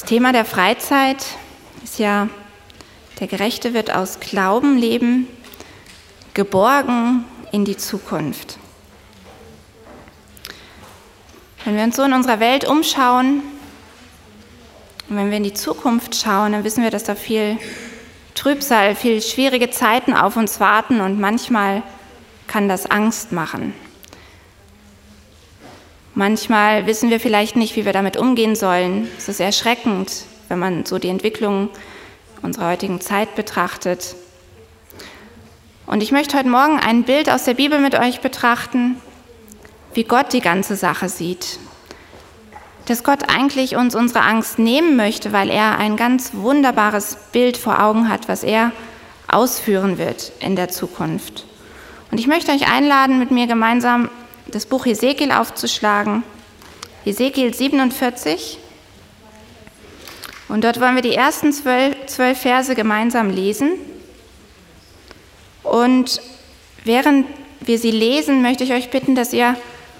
Das Thema der Freizeit ist ja, der Gerechte wird aus Glauben leben, geborgen in die Zukunft. Wenn wir uns so in unserer Welt umschauen und wenn wir in die Zukunft schauen, dann wissen wir, dass da viel Trübsal, viel schwierige Zeiten auf uns warten und manchmal kann das Angst machen. Manchmal wissen wir vielleicht nicht, wie wir damit umgehen sollen. Es ist erschreckend, wenn man so die Entwicklung unserer heutigen Zeit betrachtet. Und ich möchte heute Morgen ein Bild aus der Bibel mit euch betrachten, wie Gott die ganze Sache sieht. Dass Gott eigentlich uns unsere Angst nehmen möchte, weil er ein ganz wunderbares Bild vor Augen hat, was er ausführen wird in der Zukunft. Und ich möchte euch einladen, mit mir gemeinsam das Buch Hesekiel aufzuschlagen. Hesekiel 47. Und dort wollen wir die ersten zwölf, zwölf Verse gemeinsam lesen. Und während wir sie lesen, möchte ich euch bitten, dass ihr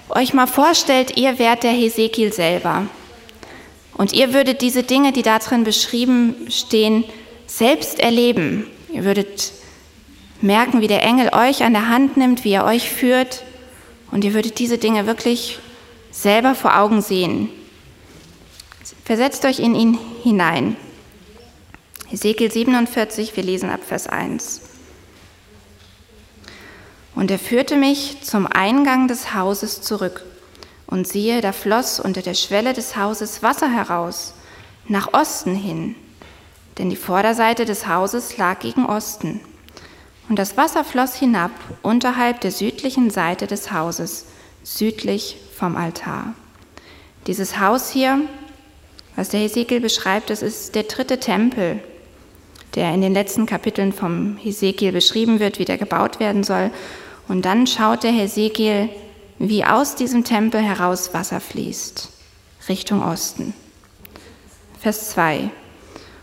euch mal vorstellt, ihr wärt der Hesekiel selber. Und ihr würdet diese Dinge, die da drin beschrieben stehen, selbst erleben. Ihr würdet merken, wie der Engel euch an der Hand nimmt, wie er euch führt. Und ihr würdet diese Dinge wirklich selber vor Augen sehen. Versetzt euch in ihn hinein. Ezekiel 47, wir lesen ab Vers 1. Und er führte mich zum Eingang des Hauses zurück. Und siehe, da floss unter der Schwelle des Hauses Wasser heraus, nach Osten hin, denn die Vorderseite des Hauses lag gegen Osten. Und das Wasser floss hinab unterhalb der südlichen Seite des Hauses, südlich vom Altar. Dieses Haus hier, was der Hesekiel beschreibt, das ist der dritte Tempel, der in den letzten Kapiteln vom Hesekiel beschrieben wird, wie der gebaut werden soll. Und dann schaut der Hesekiel, wie aus diesem Tempel heraus Wasser fließt, Richtung Osten. Vers 2.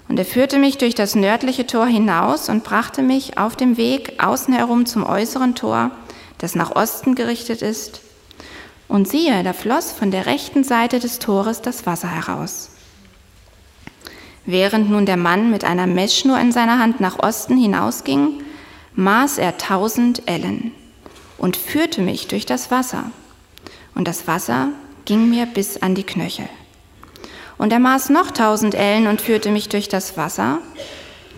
Und er führte mich durch das nördliche Tor hinaus und brachte mich auf dem Weg außen herum zum äußeren Tor, das nach Osten gerichtet ist. Und siehe, da floss von der rechten Seite des Tores das Wasser heraus. Während nun der Mann mit einer Messschnur in seiner Hand nach Osten hinausging, maß er tausend Ellen und führte mich durch das Wasser. Und das Wasser ging mir bis an die Knöchel. Und er maß noch tausend Ellen und führte mich durch das Wasser.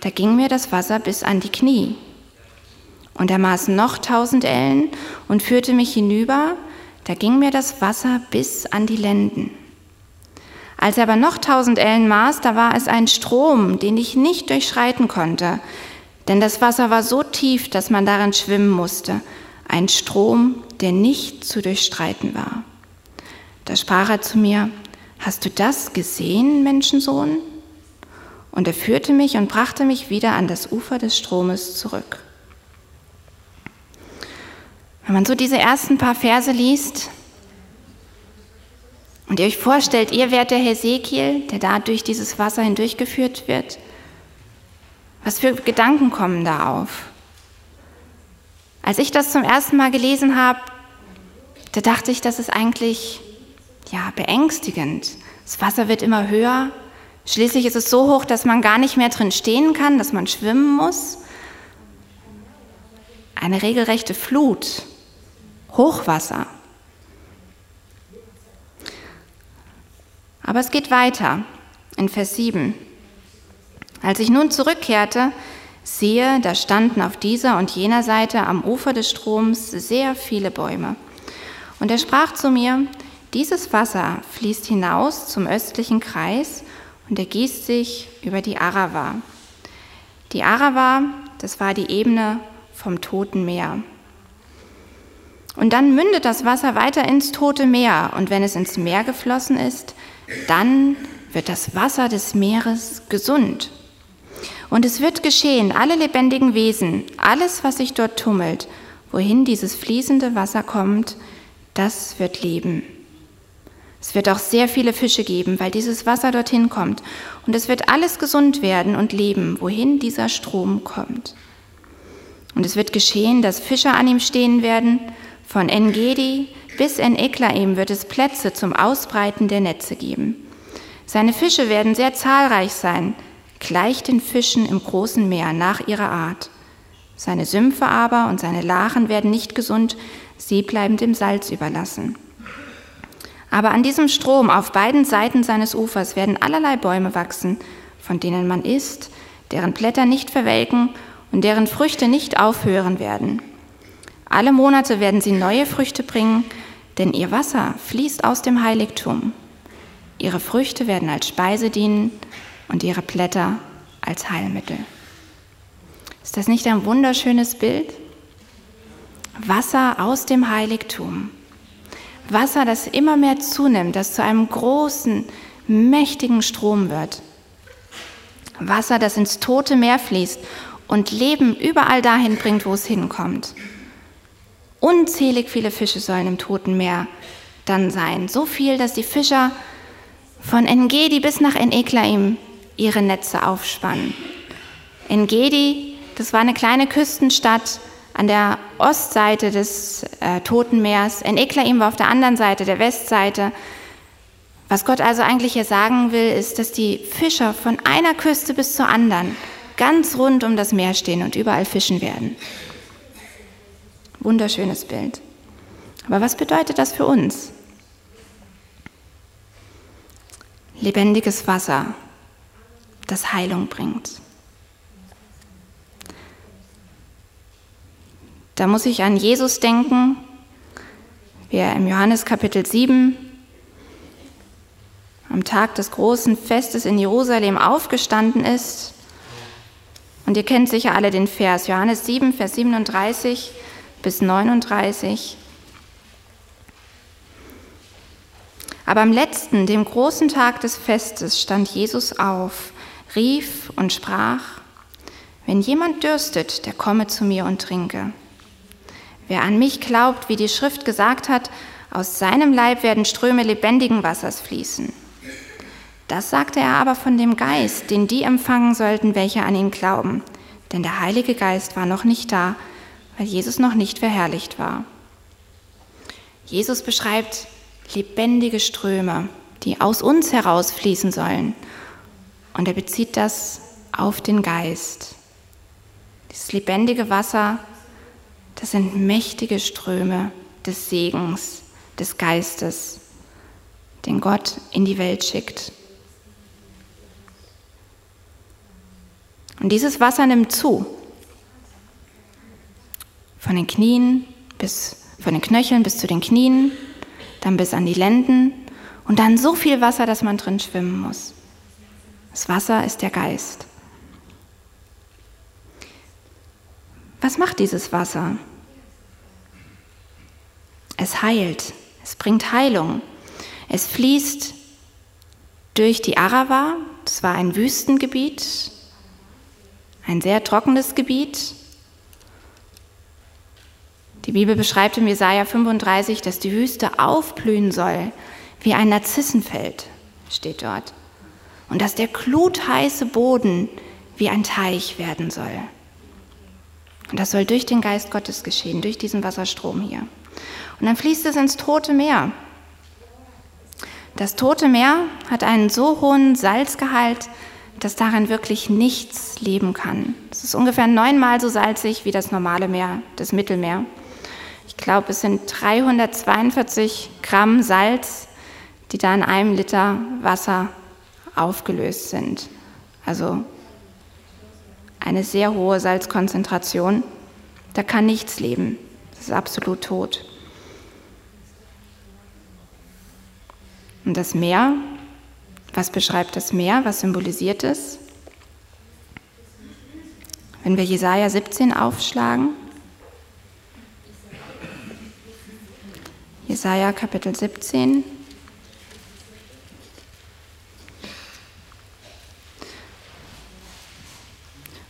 Da ging mir das Wasser bis an die Knie. Und er maß noch tausend Ellen und führte mich hinüber. Da ging mir das Wasser bis an die Lenden. Als er aber noch tausend Ellen maß, da war es ein Strom, den ich nicht durchschreiten konnte, denn das Wasser war so tief, dass man darin schwimmen musste, ein Strom, der nicht zu durchstreiten war. Da sprach er zu mir, Hast du das gesehen, Menschensohn? Und er führte mich und brachte mich wieder an das Ufer des Stromes zurück. Wenn man so diese ersten paar Verse liest, und ihr euch vorstellt, ihr wärt der Hesekiel, der da durch dieses Wasser hindurchgeführt wird, was für Gedanken kommen da auf? Als ich das zum ersten Mal gelesen habe, da dachte ich, das ist eigentlich ja, beängstigend. Das Wasser wird immer höher. Schließlich ist es so hoch, dass man gar nicht mehr drin stehen kann, dass man schwimmen muss. Eine regelrechte Flut, Hochwasser. Aber es geht weiter in Vers 7. Als ich nun zurückkehrte, siehe, da standen auf dieser und jener Seite am Ufer des Stroms sehr viele Bäume. Und er sprach zu mir, dieses Wasser fließt hinaus zum östlichen Kreis und ergießt sich über die Arava. Die Arava, das war die Ebene vom Toten Meer. Und dann mündet das Wasser weiter ins Tote Meer. Und wenn es ins Meer geflossen ist, dann wird das Wasser des Meeres gesund. Und es wird geschehen, alle lebendigen Wesen, alles, was sich dort tummelt, wohin dieses fließende Wasser kommt, das wird leben. Es wird auch sehr viele Fische geben, weil dieses Wasser dorthin kommt. Und es wird alles gesund werden und leben, wohin dieser Strom kommt. Und es wird geschehen, dass Fischer an ihm stehen werden. Von Engedi bis En Eklaim wird es Plätze zum Ausbreiten der Netze geben. Seine Fische werden sehr zahlreich sein, gleich den Fischen im großen Meer nach ihrer Art. Seine Sümpfe aber und seine Lachen werden nicht gesund, sie bleiben dem Salz überlassen. Aber an diesem Strom auf beiden Seiten seines Ufers werden allerlei Bäume wachsen, von denen man isst, deren Blätter nicht verwelken und deren Früchte nicht aufhören werden. Alle Monate werden sie neue Früchte bringen, denn ihr Wasser fließt aus dem Heiligtum. Ihre Früchte werden als Speise dienen und ihre Blätter als Heilmittel. Ist das nicht ein wunderschönes Bild? Wasser aus dem Heiligtum. Wasser, das immer mehr zunimmt, das zu einem großen, mächtigen Strom wird. Wasser, das ins tote Meer fließt und Leben überall dahin bringt, wo es hinkommt. Unzählig viele Fische sollen im toten Meer dann sein. So viel, dass die Fischer von Engedi bis nach Eneklaim ihre Netze aufspannen. Engedi, das war eine kleine Küstenstadt an der Ostseite des äh, Toten Meers. Eneklaim war auf der anderen Seite, der Westseite. Was Gott also eigentlich hier sagen will, ist, dass die Fischer von einer Küste bis zur anderen ganz rund um das Meer stehen und überall fischen werden. Wunderschönes Bild. Aber was bedeutet das für uns? Lebendiges Wasser, das Heilung bringt. Da muss ich an Jesus denken, wie er im Johannes Kapitel 7 am Tag des großen Festes in Jerusalem aufgestanden ist. Und ihr kennt sicher alle den Vers, Johannes 7, Vers 37 bis 39. Aber am letzten, dem großen Tag des Festes, stand Jesus auf, rief und sprach, wenn jemand dürstet, der komme zu mir und trinke. Wer an mich glaubt, wie die Schrift gesagt hat, aus seinem Leib werden Ströme lebendigen Wassers fließen. Das sagte er aber von dem Geist, den die empfangen sollten, welche an ihn glauben. Denn der Heilige Geist war noch nicht da, weil Jesus noch nicht verherrlicht war. Jesus beschreibt lebendige Ströme, die aus uns herausfließen sollen. Und er bezieht das auf den Geist. Dieses lebendige Wasser, das sind mächtige Ströme des Segens, des Geistes, den Gott in die Welt schickt. Und dieses Wasser nimmt zu. Von den Knien bis, von den Knöcheln bis zu den Knien, dann bis an die Lenden und dann so viel Wasser, dass man drin schwimmen muss. Das Wasser ist der Geist. Was macht dieses Wasser? Es heilt, es bringt Heilung. Es fließt durch die Arava, das war ein Wüstengebiet, ein sehr trockenes Gebiet, die Bibel beschreibt im Jesaja 35, dass die Wüste aufblühen soll, wie ein Narzissenfeld, steht dort. Und dass der glutheiße Boden wie ein Teich werden soll. Und das soll durch den Geist Gottes geschehen, durch diesen Wasserstrom hier. Und dann fließt es ins Tote Meer. Das Tote Meer hat einen so hohen Salzgehalt, dass darin wirklich nichts leben kann. Es ist ungefähr neunmal so salzig wie das normale Meer, das Mittelmeer. Ich glaube, es sind 342 Gramm Salz, die da in einem Liter Wasser aufgelöst sind. Also eine sehr hohe Salzkonzentration. Da kann nichts leben. Das ist absolut tot. Und das Meer, was beschreibt das Meer? Was symbolisiert es? Wenn wir Jesaja 17 aufschlagen, Jesaja Kapitel 17.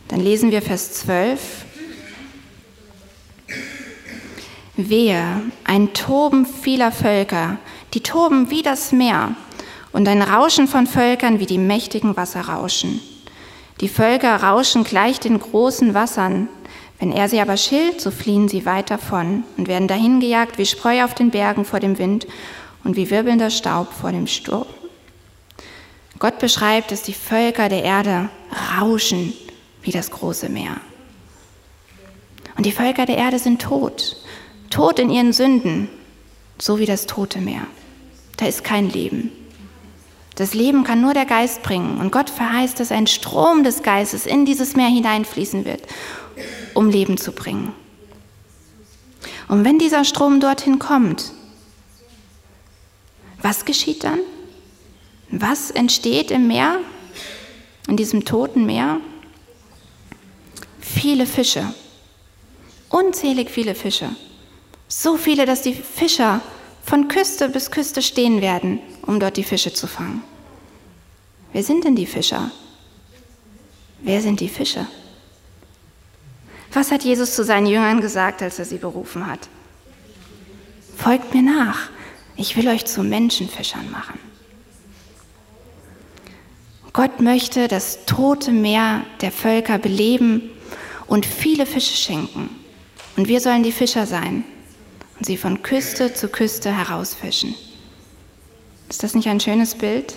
Dann lesen wir Vers 12. Wehe, ein Toben vieler Völker, die toben wie das Meer und ein Rauschen von Völkern wie die mächtigen Wasser rauschen. Die Völker rauschen gleich den großen Wassern, wenn er sie aber schilt, so fliehen sie weit davon und werden dahingejagt wie Spreu auf den Bergen vor dem Wind und wie wirbelnder Staub vor dem Sturm. Gott beschreibt, dass die Völker der Erde rauschen wie das große Meer. Und die Völker der Erde sind tot, tot in ihren Sünden, so wie das tote Meer. Da ist kein Leben. Das Leben kann nur der Geist bringen. Und Gott verheißt, dass ein Strom des Geistes in dieses Meer hineinfließen wird, um Leben zu bringen. Und wenn dieser Strom dorthin kommt, was geschieht dann? Was entsteht im Meer, in diesem toten Meer? Viele Fische, unzählig viele Fische. So viele, dass die Fischer von Küste bis Küste stehen werden, um dort die Fische zu fangen. Wer sind denn die Fischer? Wer sind die Fische? Was hat Jesus zu seinen Jüngern gesagt, als er sie berufen hat? Folgt mir nach, ich will euch zu Menschenfischern machen. Gott möchte das tote Meer der Völker beleben und viele Fische schenken. Und wir sollen die Fischer sein und sie von Küste zu Küste herausfischen. Ist das nicht ein schönes Bild?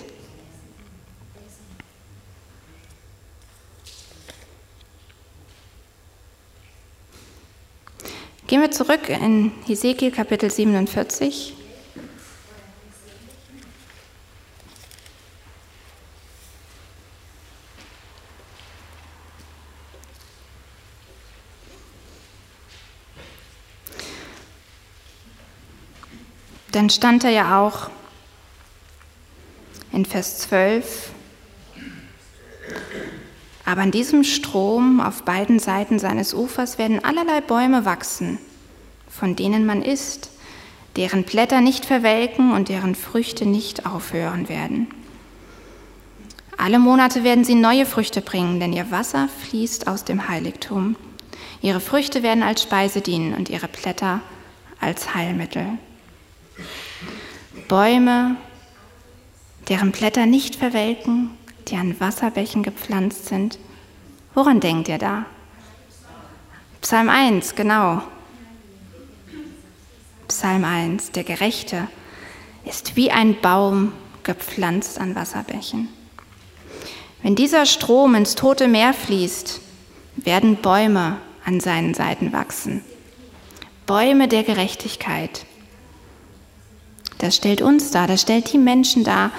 Gehen wir zurück in Hesekiel Kapitel 47. Dann stand er ja auch in Vers 12, aber an diesem Strom auf beiden Seiten seines Ufers werden allerlei Bäume wachsen, von denen man isst, deren Blätter nicht verwelken und deren Früchte nicht aufhören werden. Alle Monate werden sie neue Früchte bringen, denn ihr Wasser fließt aus dem Heiligtum. Ihre Früchte werden als Speise dienen und ihre Blätter als Heilmittel. Bäume, deren Blätter nicht verwelken, die an Wasserbächen gepflanzt sind. Woran denkt ihr da? Psalm 1, genau. Psalm 1, der Gerechte ist wie ein Baum gepflanzt an Wasserbächen. Wenn dieser Strom ins tote Meer fließt, werden Bäume an seinen Seiten wachsen. Bäume der Gerechtigkeit. Das stellt uns dar, das stellt die Menschen dar,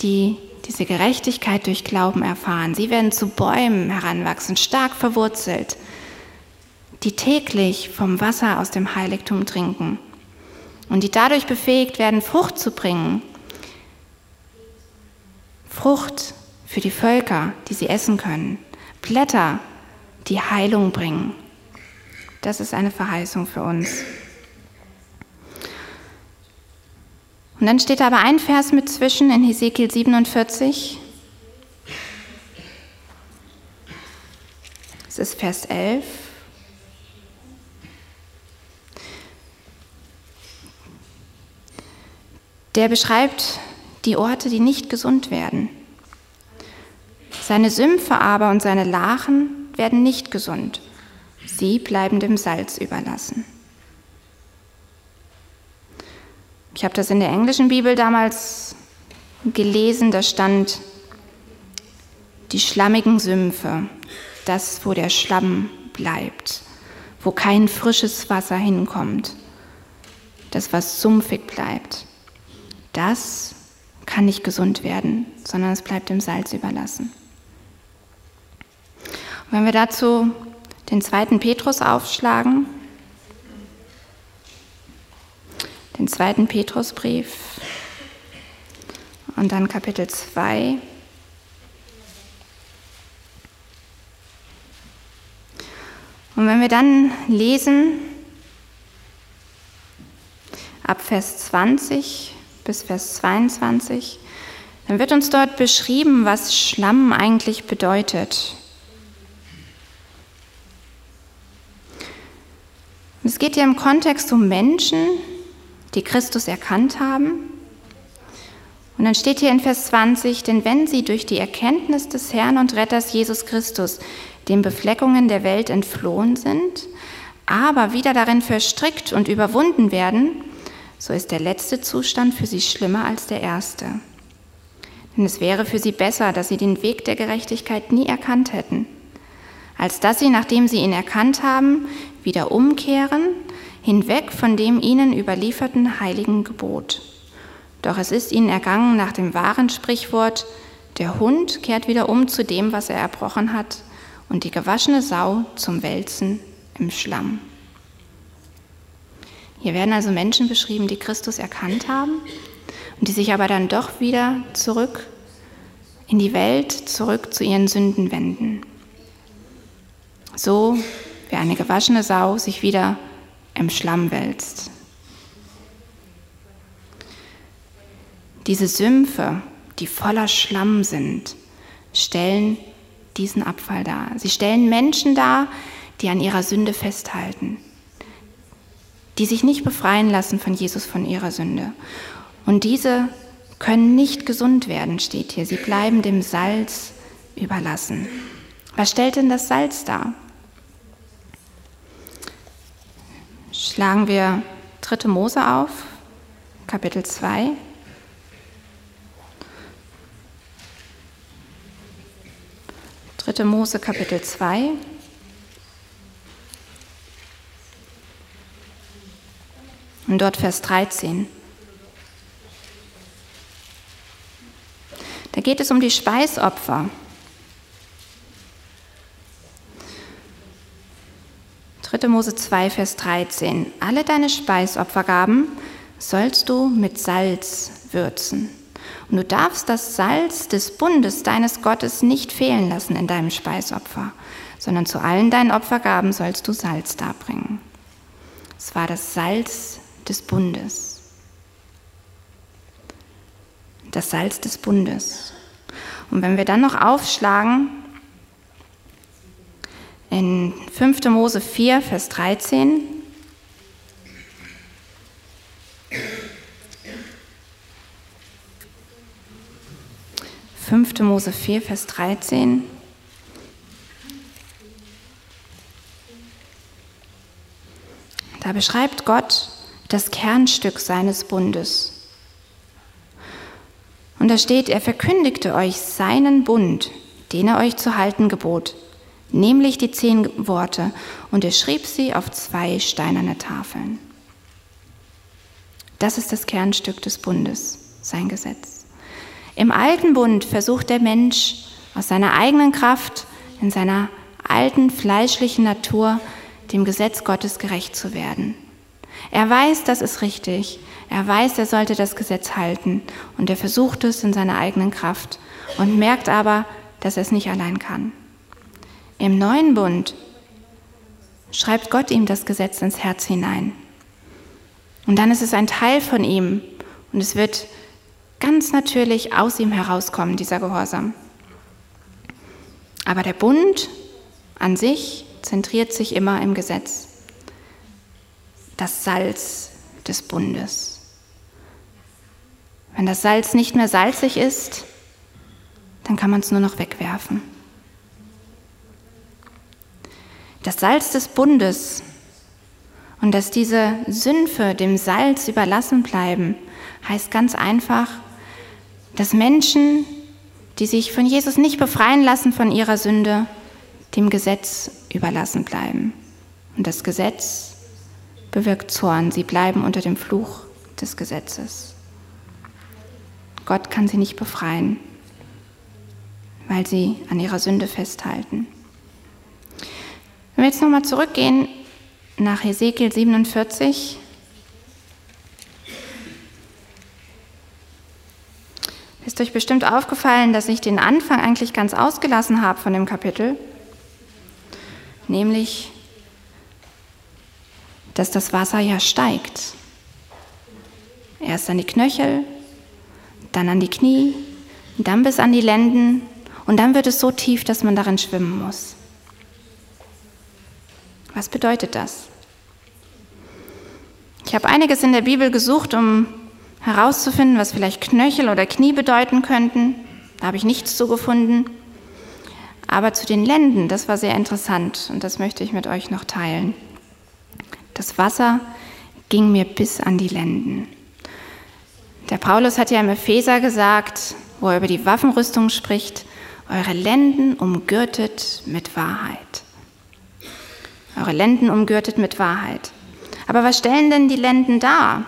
die diese Gerechtigkeit durch Glauben erfahren. Sie werden zu Bäumen heranwachsen, stark verwurzelt, die täglich vom Wasser aus dem Heiligtum trinken und die dadurch befähigt werden, Frucht zu bringen. Frucht für die Völker, die sie essen können. Blätter, die Heilung bringen. Das ist eine Verheißung für uns. Und dann steht aber ein Vers mit zwischen in Hesekiel 47. Es ist Vers 11. Der beschreibt die Orte, die nicht gesund werden. Seine Sümpfe aber und seine Lachen werden nicht gesund. Sie bleiben dem Salz überlassen. Ich habe das in der englischen Bibel damals gelesen, da stand die schlammigen Sümpfe, das, wo der Schlamm bleibt, wo kein frisches Wasser hinkommt, das, was sumpfig bleibt, das kann nicht gesund werden, sondern es bleibt dem Salz überlassen. Und wenn wir dazu den zweiten Petrus aufschlagen, den zweiten Petrusbrief und dann Kapitel 2. Und wenn wir dann lesen, ab Vers 20 bis Vers 22, dann wird uns dort beschrieben, was Schlamm eigentlich bedeutet. Es geht hier im Kontext um Menschen, die Christus erkannt haben. Und dann steht hier in Vers 20, denn wenn sie durch die Erkenntnis des Herrn und Retters Jesus Christus den Befleckungen der Welt entflohen sind, aber wieder darin verstrickt und überwunden werden, so ist der letzte Zustand für sie schlimmer als der erste. Denn es wäre für sie besser, dass sie den Weg der Gerechtigkeit nie erkannt hätten, als dass sie, nachdem sie ihn erkannt haben, wieder umkehren, hinweg von dem ihnen überlieferten heiligen Gebot. Doch es ist ihnen ergangen nach dem wahren Sprichwort, der Hund kehrt wieder um zu dem, was er erbrochen hat, und die gewaschene Sau zum Wälzen im Schlamm. Hier werden also Menschen beschrieben, die Christus erkannt haben und die sich aber dann doch wieder zurück in die Welt, zurück zu ihren Sünden wenden. So wie eine gewaschene Sau sich wieder im Schlamm wälzt. Diese Sümpfe, die voller Schlamm sind, stellen diesen Abfall dar. Sie stellen Menschen dar, die an ihrer Sünde festhalten, die sich nicht befreien lassen von Jesus, von ihrer Sünde. Und diese können nicht gesund werden, steht hier. Sie bleiben dem Salz überlassen. Was stellt denn das Salz dar? Schlagen wir 3. Mose auf, Kapitel 2. 3. Mose Kapitel 2. Und dort Vers 13. Da geht es um die Speisopfer. Mose 2, Vers 13. Alle deine Speisopfergaben sollst du mit Salz würzen. Und du darfst das Salz des Bundes deines Gottes nicht fehlen lassen in deinem Speisopfer, sondern zu allen deinen Opfergaben sollst du Salz darbringen. Es war das Salz des Bundes. Das Salz des Bundes. Und wenn wir dann noch aufschlagen in 5. Mose 4, Vers 13, 5. Mose 4, Vers 13. Da beschreibt Gott das Kernstück seines Bundes. Und da steht, er verkündigte euch seinen Bund, den er euch zu halten gebot, nämlich die zehn Worte, und er schrieb sie auf zwei steinerne Tafeln. Das ist das Kernstück des Bundes, sein Gesetz. Im alten Bund versucht der Mensch aus seiner eigenen Kraft, in seiner alten fleischlichen Natur, dem Gesetz Gottes gerecht zu werden. Er weiß, das ist richtig. Er weiß, er sollte das Gesetz halten. Und er versucht es in seiner eigenen Kraft und merkt aber, dass er es nicht allein kann. Im neuen Bund schreibt Gott ihm das Gesetz ins Herz hinein. Und dann ist es ein Teil von ihm und es wird ganz natürlich aus ihm herauskommen, dieser Gehorsam. Aber der Bund an sich zentriert sich immer im Gesetz. Das Salz des Bundes. Wenn das Salz nicht mehr salzig ist, dann kann man es nur noch wegwerfen. Das Salz des Bundes und dass diese Sümpfe dem Salz überlassen bleiben, heißt ganz einfach, dass Menschen, die sich von Jesus nicht befreien lassen von ihrer Sünde, dem Gesetz überlassen bleiben. Und das Gesetz bewirkt Zorn. Sie bleiben unter dem Fluch des Gesetzes. Gott kann sie nicht befreien, weil sie an ihrer Sünde festhalten. Wenn wir jetzt nochmal zurückgehen nach Ezekiel 47, Ist euch bestimmt aufgefallen, dass ich den Anfang eigentlich ganz ausgelassen habe von dem Kapitel, nämlich, dass das Wasser ja steigt. Erst an die Knöchel, dann an die Knie, dann bis an die Lenden und dann wird es so tief, dass man darin schwimmen muss. Was bedeutet das? Ich habe einiges in der Bibel gesucht, um herauszufinden, was vielleicht Knöchel oder Knie bedeuten könnten. Da habe ich nichts zu gefunden. Aber zu den Lenden, das war sehr interessant und das möchte ich mit euch noch teilen. Das Wasser ging mir bis an die Lenden. Der Paulus hat ja im Epheser gesagt, wo er über die Waffenrüstung spricht, eure Lenden umgürtet mit Wahrheit. Eure Lenden umgürtet mit Wahrheit. Aber was stellen denn die Lenden dar?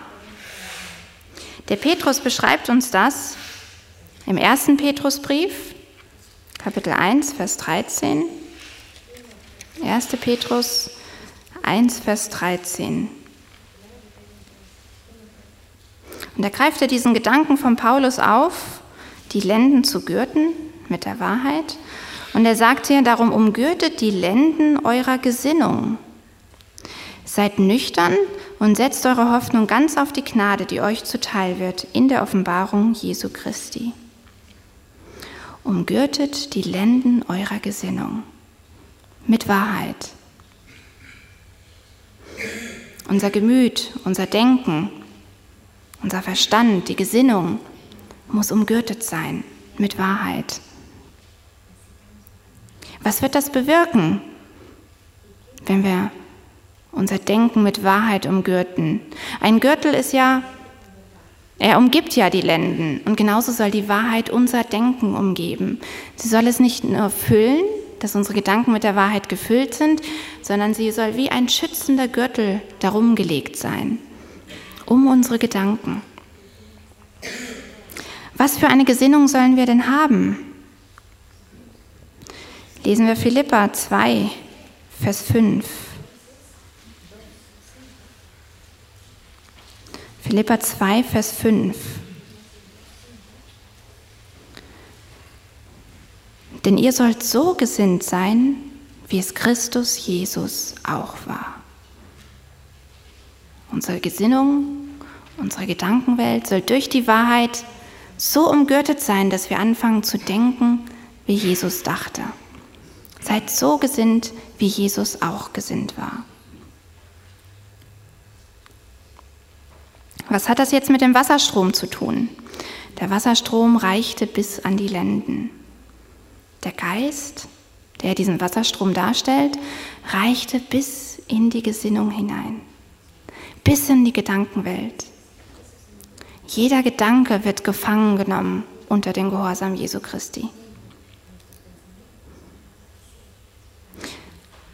Der Petrus beschreibt uns das im ersten Petrusbrief, Kapitel 1, Vers 13. 1. Petrus 1, Vers 13. Und da greift er diesen Gedanken von Paulus auf, die Lenden zu gürten mit der Wahrheit. Und er sagt hier, darum umgürtet die Lenden eurer Gesinnung. Seid nüchtern und setzt eure Hoffnung ganz auf die Gnade, die euch zuteil wird in der Offenbarung Jesu Christi. Umgürtet die Lenden eurer Gesinnung mit Wahrheit. Unser Gemüt, unser Denken, unser Verstand, die Gesinnung muss umgürtet sein mit Wahrheit. Was wird das bewirken, wenn wir unser Denken mit Wahrheit umgürten? Ein Gürtel ist ja, er umgibt ja die Lenden und genauso soll die Wahrheit unser Denken umgeben. Sie soll es nicht nur füllen, dass unsere Gedanken mit der Wahrheit gefüllt sind, sondern sie soll wie ein schützender Gürtel darum gelegt sein, um unsere Gedanken. Was für eine Gesinnung sollen wir denn haben? Lesen wir Philippa 2, Vers 5. Philippa 2, Vers 5. Denn ihr sollt so gesinnt sein, wie es Christus Jesus auch war. Unsere Gesinnung, unsere Gedankenwelt soll durch die Wahrheit so umgürtet sein, dass wir anfangen zu denken, wie Jesus dachte. Seid so gesinnt, wie Jesus auch gesinnt war. Was hat das jetzt mit dem Wasserstrom zu tun? Der Wasserstrom reichte bis an die Lenden. Der Geist, der diesen Wasserstrom darstellt, reichte bis in die Gesinnung hinein, bis in die Gedankenwelt. Jeder Gedanke wird gefangen genommen unter den Gehorsam Jesu Christi.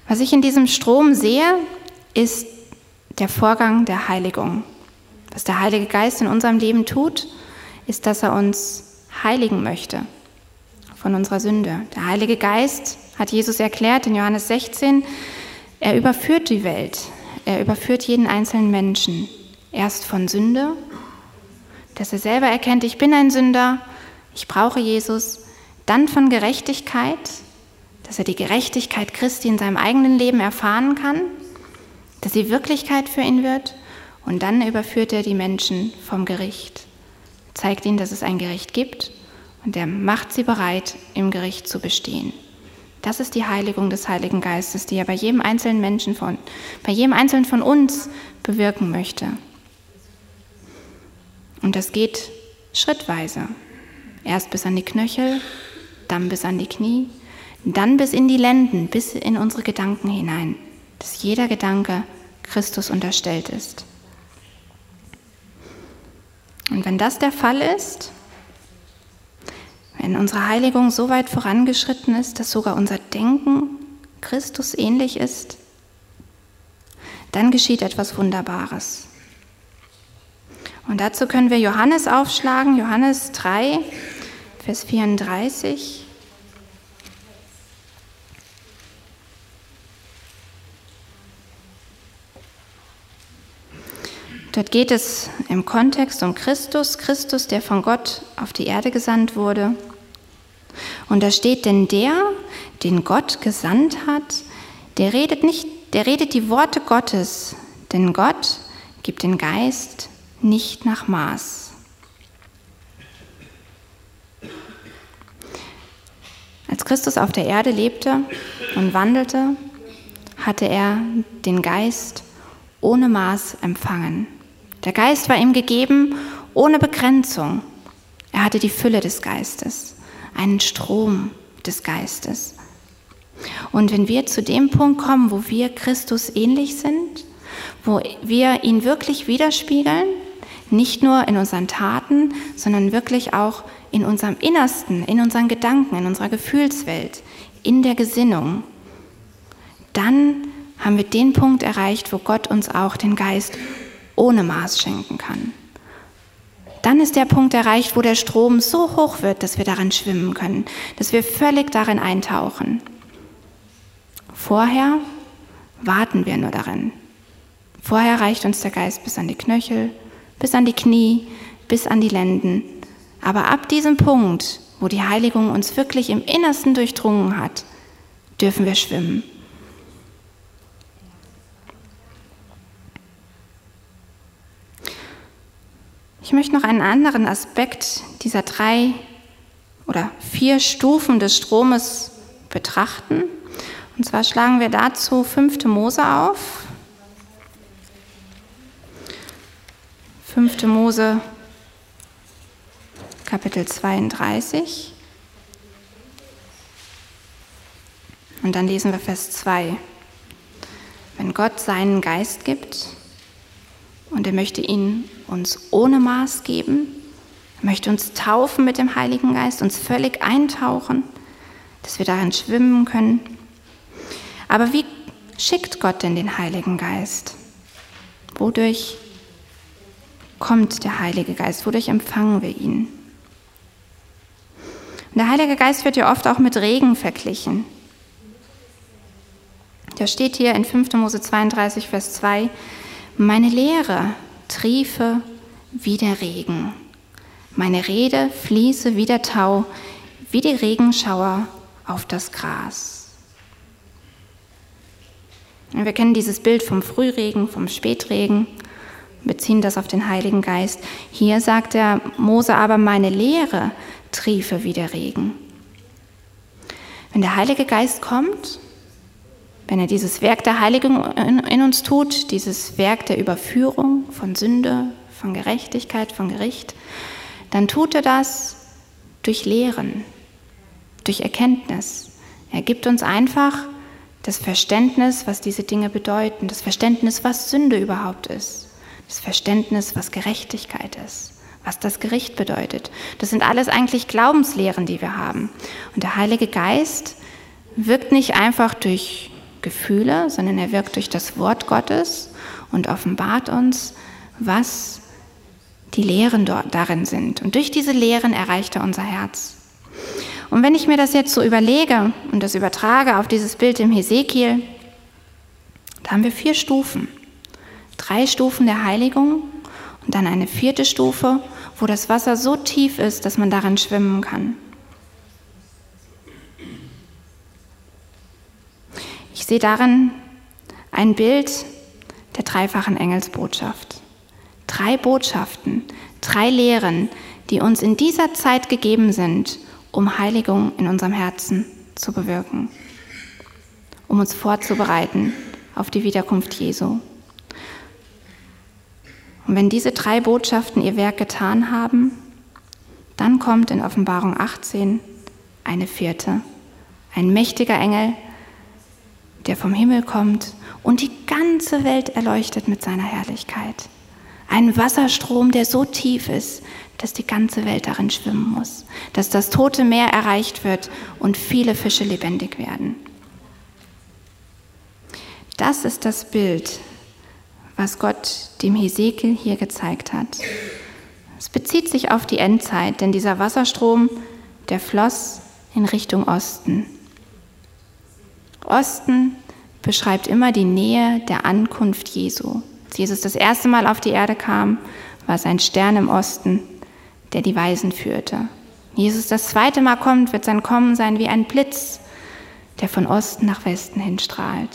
Was ich in diesem Strom sehe, ist der Vorgang der Heiligung. Was der Heilige Geist in unserem Leben tut, ist, dass er uns heiligen möchte von unserer Sünde. Der Heilige Geist, hat Jesus erklärt in Johannes 16, er überführt die Welt, er überführt jeden einzelnen Menschen. Erst von Sünde dass er selber erkennt, ich bin ein Sünder, ich brauche Jesus, dann von Gerechtigkeit, dass er die Gerechtigkeit Christi in seinem eigenen Leben erfahren kann, dass sie Wirklichkeit für ihn wird und dann überführt er die Menschen vom Gericht, zeigt ihnen, dass es ein Gericht gibt und er macht sie bereit, im Gericht zu bestehen. Das ist die Heiligung des Heiligen Geistes, die er bei jedem einzelnen Menschen von, bei jedem einzelnen von uns bewirken möchte. Und das geht schrittweise. Erst bis an die Knöchel, dann bis an die Knie, dann bis in die Lenden, bis in unsere Gedanken hinein, dass jeder Gedanke Christus unterstellt ist. Und wenn das der Fall ist, wenn unsere Heiligung so weit vorangeschritten ist, dass sogar unser Denken Christus ähnlich ist, dann geschieht etwas Wunderbares. Und dazu können wir Johannes aufschlagen, Johannes 3, Vers 34. Dort geht es im Kontext um Christus, Christus, der von Gott auf die Erde gesandt wurde. Und da steht, denn der, den Gott gesandt hat, der redet nicht, der redet die Worte Gottes, denn Gott gibt den Geist nicht nach Maß. Als Christus auf der Erde lebte und wandelte, hatte er den Geist ohne Maß empfangen. Der Geist war ihm gegeben ohne Begrenzung. Er hatte die Fülle des Geistes, einen Strom des Geistes. Und wenn wir zu dem Punkt kommen, wo wir Christus ähnlich sind, wo wir ihn wirklich widerspiegeln, Nicht nur in unseren Taten, sondern wirklich auch in unserem Innersten, in unseren Gedanken, in unserer Gefühlswelt, in der Gesinnung. Dann haben wir den Punkt erreicht, wo Gott uns auch den Geist ohne Maß schenken kann. Dann ist der Punkt erreicht, wo der Strom so hoch wird, dass wir darin schwimmen können, dass wir völlig darin eintauchen. Vorher warten wir nur darin. Vorher reicht uns der Geist bis an die Knöchel, bis an die Knie, bis an die Lenden. Aber ab diesem Punkt, wo die Heiligung uns wirklich im Innersten durchdrungen hat, dürfen wir schwimmen. Ich möchte noch einen anderen Aspekt dieser drei oder vier Stufen des Stromes betrachten. Und zwar schlagen wir dazu 5. Mose auf. 5. Mose Kapitel 32. Und dann lesen wir Vers 2. Wenn Gott seinen Geist gibt, und er möchte ihn uns ohne Maß geben. Er möchte uns taufen mit dem Heiligen Geist, uns völlig eintauchen, dass wir darin schwimmen können. Aber wie schickt Gott denn den Heiligen Geist? Wodurch kommt der Heilige Geist? Wodurch empfangen wir ihn? Und der Heilige Geist wird ja oft auch mit Regen verglichen. Da steht hier in 5. Mose 32, Vers 2, meine Lehre triefe wie der Regen. Meine Rede fließe wie der Tau, wie die Regenschauer auf das Gras. Wir kennen dieses Bild vom Frühregen, vom Spätregen, beziehen das auf den Heiligen Geist. Hier sagt der Mose aber, meine Lehre triefe wie der Regen. Wenn der Heilige Geist kommt, wenn er dieses Werk der Heiligung in uns tut, dieses Werk der Überführung von Sünde, von Gerechtigkeit, von Gericht, dann tut er das durch Lehren, durch Erkenntnis. Er gibt uns einfach das Verständnis, was diese Dinge bedeuten, das Verständnis, was Sünde überhaupt ist, das Verständnis, was Gerechtigkeit ist, was das Gericht bedeutet. Das sind alles eigentlich Glaubenslehren, die wir haben. Und der Heilige Geist wirkt nicht einfach durch Gefühle, sondern er wirkt durch das Wort Gottes und offenbart uns, was die Lehren darin sind. Und durch diese Lehren erreicht er unser Herz. Und wenn ich mir das jetzt so überlege und das übertrage auf dieses Bild im Hesekiel, da haben wir vier Stufen. Drei Stufen der Heiligung und dann eine vierte Stufe, wo das Wasser so tief ist, dass man darin schwimmen kann. Ich sehe darin ein Bild der dreifachen Engelsbotschaft. Drei Botschaften, drei Lehren, die uns in dieser Zeit gegeben sind, um Heiligung in unserem Herzen zu bewirken, um uns vorzubereiten auf die Wiederkunft Jesu. Und wenn diese drei Botschaften ihr Werk getan haben, dann kommt in Offenbarung 18 eine vierte, ein mächtiger Engel, der vom Himmel kommt und die ganze Welt erleuchtet mit seiner Herrlichkeit. Ein Wasserstrom, der so tief ist, dass die ganze Welt darin schwimmen muss, dass das tote Meer erreicht wird und viele Fische lebendig werden. Das ist das Bild, was Gott dem Hesekiel hier gezeigt hat. Es bezieht sich auf die Endzeit, denn dieser Wasserstrom, der floss in Richtung Osten. Osten beschreibt immer die Nähe der Ankunft Jesu. Als Jesus das erste Mal auf die Erde kam, war es ein Stern im Osten, der die Weisen führte. Jesus das zweite Mal kommt, wird sein Kommen sein wie ein Blitz, der von Osten nach Westen hinstrahlt.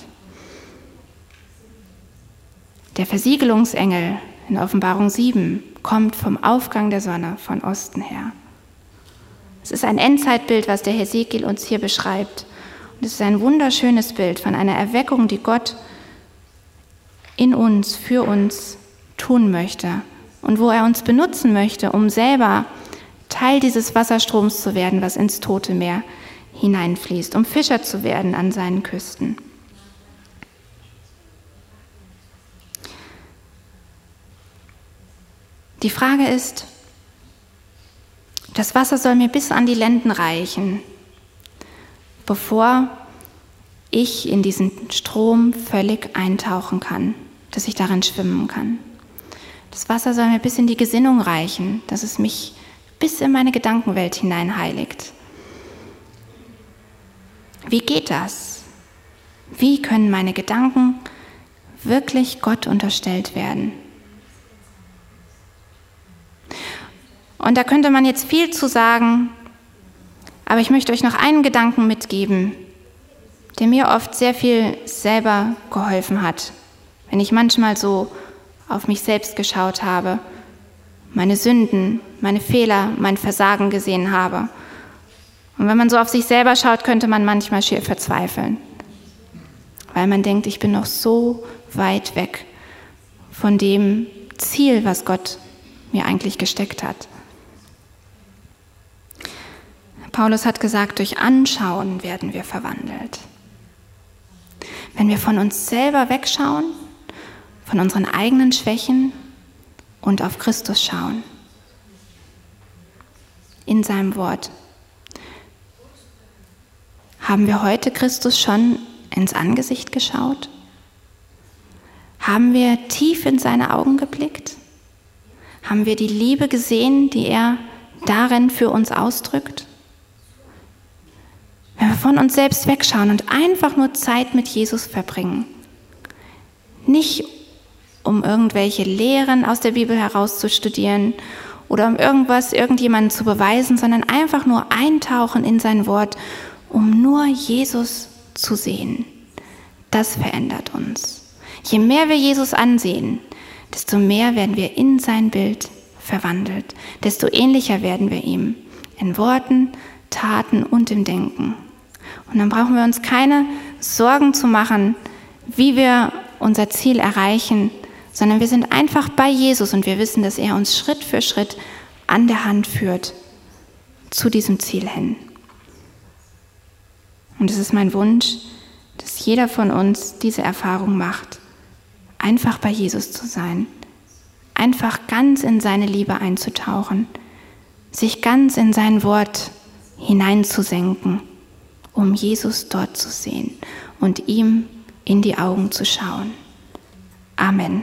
Der Versiegelungsengel in Offenbarung 7 kommt vom Aufgang der Sonne von Osten her. Es ist ein Endzeitbild, was der Hesekiel uns hier beschreibt. Das ist ein wunderschönes Bild von einer Erweckung, die Gott in uns, für uns tun möchte und wo er uns benutzen möchte, um selber Teil dieses Wasserstroms zu werden, was ins Tote Meer hineinfließt, um Fischer zu werden an seinen Küsten. Die Frage ist, das Wasser soll mir bis an die Lenden reichen, bevor ich in diesen Strom völlig eintauchen kann, dass ich darin schwimmen kann. Das Wasser soll mir bis in die Gesinnung reichen, dass es mich bis in meine Gedankenwelt hinein heiligt. Wie geht das? Wie können meine Gedanken wirklich Gott unterstellt werden? Und da könnte man jetzt viel zu sagen, aber ich möchte euch noch einen Gedanken mitgeben, der mir oft sehr viel selber geholfen hat, wenn ich manchmal so auf mich selbst geschaut habe, meine Sünden, meine Fehler, mein Versagen gesehen habe. Und wenn man so auf sich selber schaut, könnte man manchmal schier verzweifeln, weil man denkt, ich bin noch so weit weg von dem Ziel, was Gott mir eigentlich gesteckt hat. Paulus hat gesagt, durch Anschauen werden wir verwandelt. Wenn wir von uns selber wegschauen, von unseren eigenen Schwächen und auf Christus schauen. In seinem Wort. Haben wir heute Christus schon ins Angesicht geschaut? Haben wir tief in seine Augen geblickt? Haben wir die Liebe gesehen, die er darin für uns ausdrückt? Wenn wir von uns selbst wegschauen und einfach nur Zeit mit Jesus verbringen, nicht um irgendwelche Lehren aus der Bibel herauszustudieren oder um irgendwas irgendjemandem zu beweisen, sondern einfach nur eintauchen in sein Wort, um nur Jesus zu sehen. Das verändert uns. Je mehr wir Jesus ansehen, desto mehr werden wir in sein Bild verwandelt, desto ähnlicher werden wir ihm in Worten, Taten und im Denken. Und dann brauchen wir uns keine Sorgen zu machen, wie wir unser Ziel erreichen, sondern wir sind einfach bei Jesus und wir wissen, dass er uns Schritt für Schritt an der Hand führt zu diesem Ziel hin. Und es ist mein Wunsch, dass jeder von uns diese Erfahrung macht, einfach bei Jesus zu sein, einfach ganz in seine Liebe einzutauchen, sich ganz in sein Wort hineinzusenken um Jesus dort zu sehen und ihm in die Augen zu schauen. Amen.